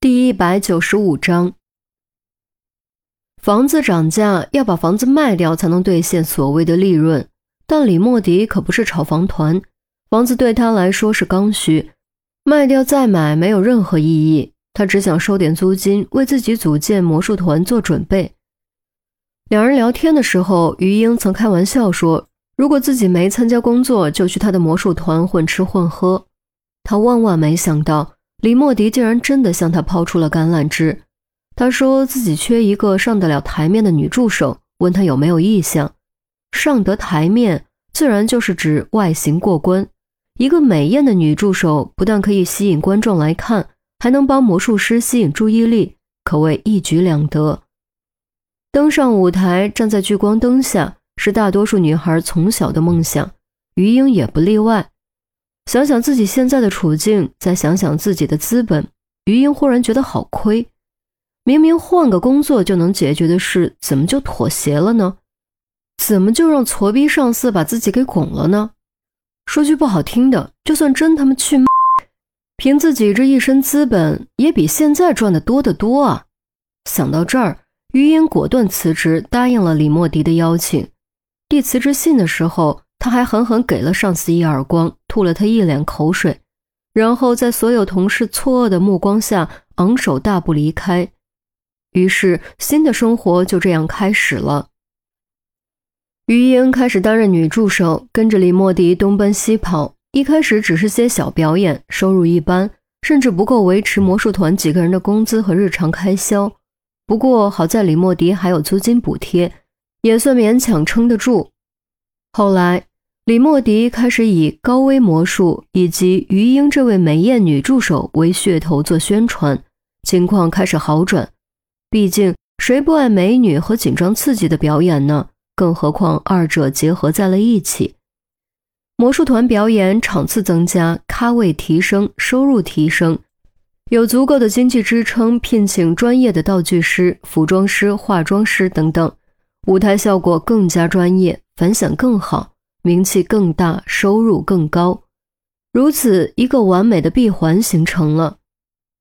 第一百九十五章，房子涨价要把房子卖掉才能兑现所谓的利润，但李莫迪可不是炒房团，房子对他来说是刚需，卖掉再买没有任何意义，他只想收点租金，为自己组建魔术团做准备。两人聊天的时候，于英曾开玩笑说，如果自己没参加工作，就去他的魔术团混吃混喝。他万万没想到。李莫迪竟然真的向他抛出了橄榄枝，他说自己缺一个上得了台面的女助手，问他有没有意向。上得台面自然就是指外形过关，一个美艳的女助手不但可以吸引观众来看，还能帮魔术师吸引注意力，可谓一举两得。登上舞台，站在聚光灯下，是大多数女孩从小的梦想，于英也不例外。想想自己现在的处境，再想想自己的资本，于英忽然觉得好亏。明明换个工作就能解决的事，怎么就妥协了呢？怎么就让挫逼上司把自己给拱了呢？说句不好听的，就算真他妈去，凭自己这一身资本，也比现在赚的多得多啊！想到这儿，于英果断辞职，答应了李莫迪的邀请。递辞职信的时候。他还狠狠给了上司一耳光，吐了他一脸口水，然后在所有同事错愕的目光下，昂首大步离开。于是，新的生活就这样开始了。于英开始担任女助手，跟着李莫迪东奔西跑。一开始只是些小表演，收入一般，甚至不够维持魔术团几个人的工资和日常开销。不过好在李莫迪还有租金补贴，也算勉强撑得住。后来。李莫迪开始以高危魔术以及于英这位美艳女助手为噱头做宣传，情况开始好转。毕竟谁不爱美女和紧张刺激的表演呢？更何况二者结合在了一起，魔术团表演场次增加，咖位提升，收入提升，有足够的经济支撑聘请专业的道具师、服装师、化妆师等等，舞台效果更加专业，反响更好。名气更大，收入更高，如此一个完美的闭环形成了。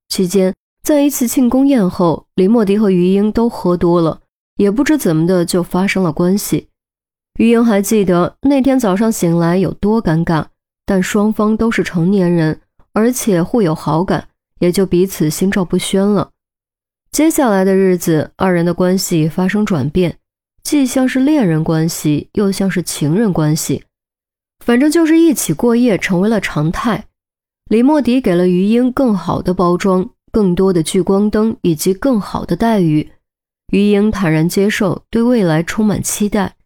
期间，在一次庆功宴后，李莫迪和于英都喝多了，也不知怎么的就发生了关系。于英还记得那天早上醒来有多尴尬，但双方都是成年人，而且互有好感，也就彼此心照不宣了。接下来的日子，二人的关系发生转变。既像是恋人关系，又像是情人关系，反正就是一起过夜成为了常态。李莫迪给了于英更好的包装、更多的聚光灯以及更好的待遇，于英坦然接受，对未来充满期待。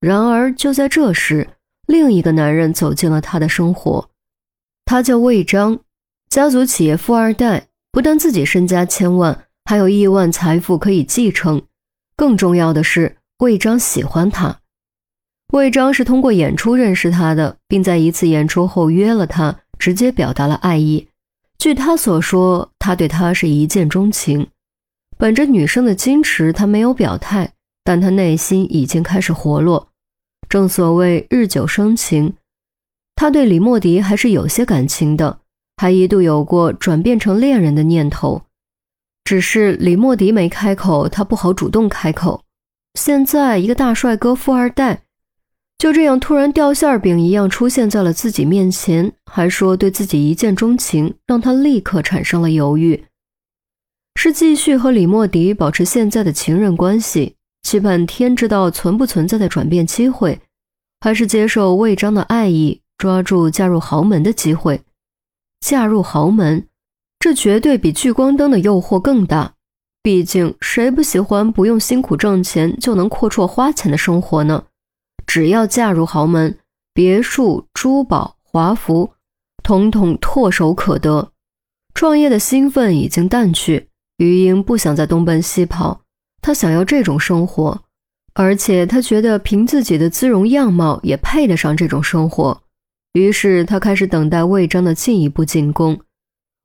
然而就在这时，另一个男人走进了他的生活，他叫魏章，家族企业富二代，不但自己身家千万，还有亿万财富可以继承。更重要的是，魏章喜欢他。魏章是通过演出认识他的，并在一次演出后约了他，直接表达了爱意。据他所说，他对他是一见钟情。本着女生的矜持，他没有表态，但他内心已经开始活络。正所谓日久生情，他对李莫迪还是有些感情的，还一度有过转变成恋人的念头。只是李莫迪没开口，他不好主动开口。现在一个大帅哥富二代，就这样突然掉馅饼一样出现在了自己面前，还说对自己一见钟情，让他立刻产生了犹豫：是继续和李莫迪保持现在的情人关系，期盼天知道存不存在的转变机会，还是接受魏章的爱意，抓住嫁入豪门的机会？嫁入豪门。这绝对比聚光灯的诱惑更大，毕竟谁不喜欢不用辛苦挣钱就能阔绰花钱的生活呢？只要嫁入豪门，别墅、珠宝、华服，统统唾手可得。创业的兴奋已经淡去，于英不想再东奔西跑，她想要这种生活，而且她觉得凭自己的姿容样貌也配得上这种生活。于是她开始等待魏章的进一步进攻。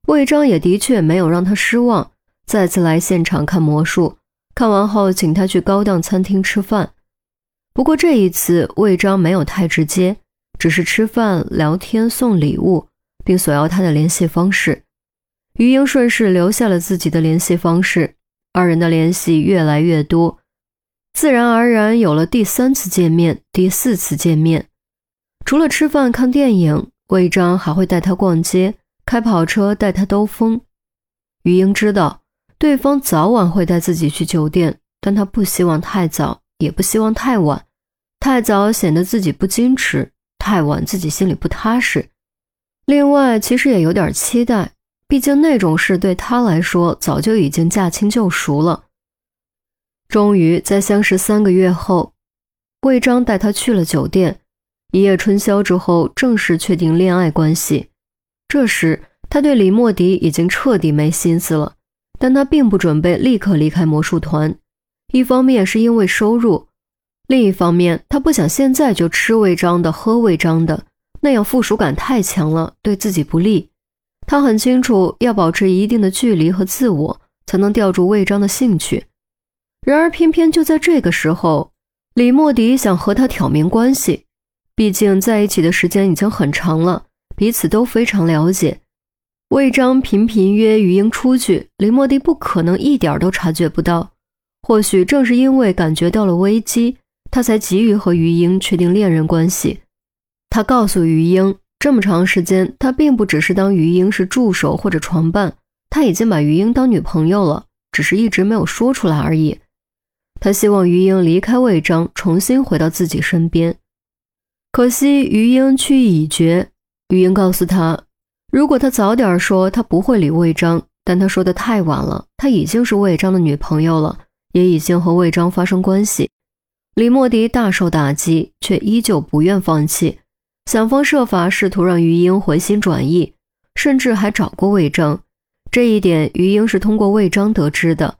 魏章也的确没有让他失望，再次来现场看魔术，看完后请他去高档餐厅吃饭。不过这一次，魏章没有太直接，只是吃饭、聊天、送礼物，并索要他的联系方式。于英顺势留下了自己的联系方式，二人的联系越来越多，自然而然有了第三次见面、第四次见面。除了吃饭看电影，魏章还会带她逛街，开跑车带他兜风。于英知道对方早晚会带自己去酒店，但她不希望太早，也不希望太晚。太早显得自己不矜持，太晚自己心里不踏实。另外，其实也有点期待，毕竟那种事对他来说早就已经驾轻就熟了。终于在相识三个月后，魏章带她去了酒店，一夜春宵之后正式确定恋爱关系。这时，他对李莫迪已经彻底没心思了，但他并不准备立刻离开魔术团，一方面是因为收入。另一方面，他不想现在就吃魏章的、喝魏章的，那样附属感太强了，对自己不利。他很清楚，要保持一定的距离和自我，才能吊住魏章的兴趣。然而，偏偏就在这个时候，李莫迪想和他挑明关系。毕竟在一起的时间已经很长了，彼此都非常了解。魏章频频约于英出去，林莫迪不可能一点都察觉不到。或许正是因为感觉到了危机。他才急于和于英确定恋人关系。他告诉于英，这么长时间，他并不只是当于英是助手或者床伴，他已经把于英当女朋友了，只是一直没有说出来而已。他希望于英离开魏章，重新回到自己身边。可惜于英去意已决。于英告诉他，如果他早点说，他不会理魏章，但他说的太晚了，他已经是魏章的女朋友了，也已经和魏章发生关系。李莫迪大受打击，却依旧不愿放弃，想方设法试图让于英回心转意，甚至还找过魏章。这一点，于英是通过魏章得知的。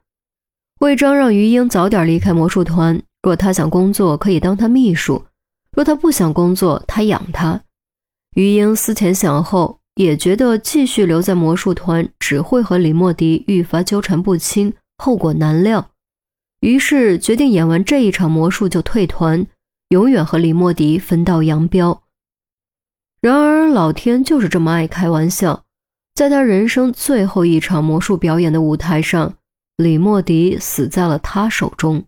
魏章让于英早点离开魔术团，若他想工作，可以当他秘书；若他不想工作，他养他。于英思前想后，也觉得继续留在魔术团只会和李莫迪愈发纠缠不清，后果难料。于是决定演完这一场魔术就退团，永远和李莫迪分道扬镳。然而老天就是这么爱开玩笑，在他人生最后一场魔术表演的舞台上，李莫迪死在了他手中。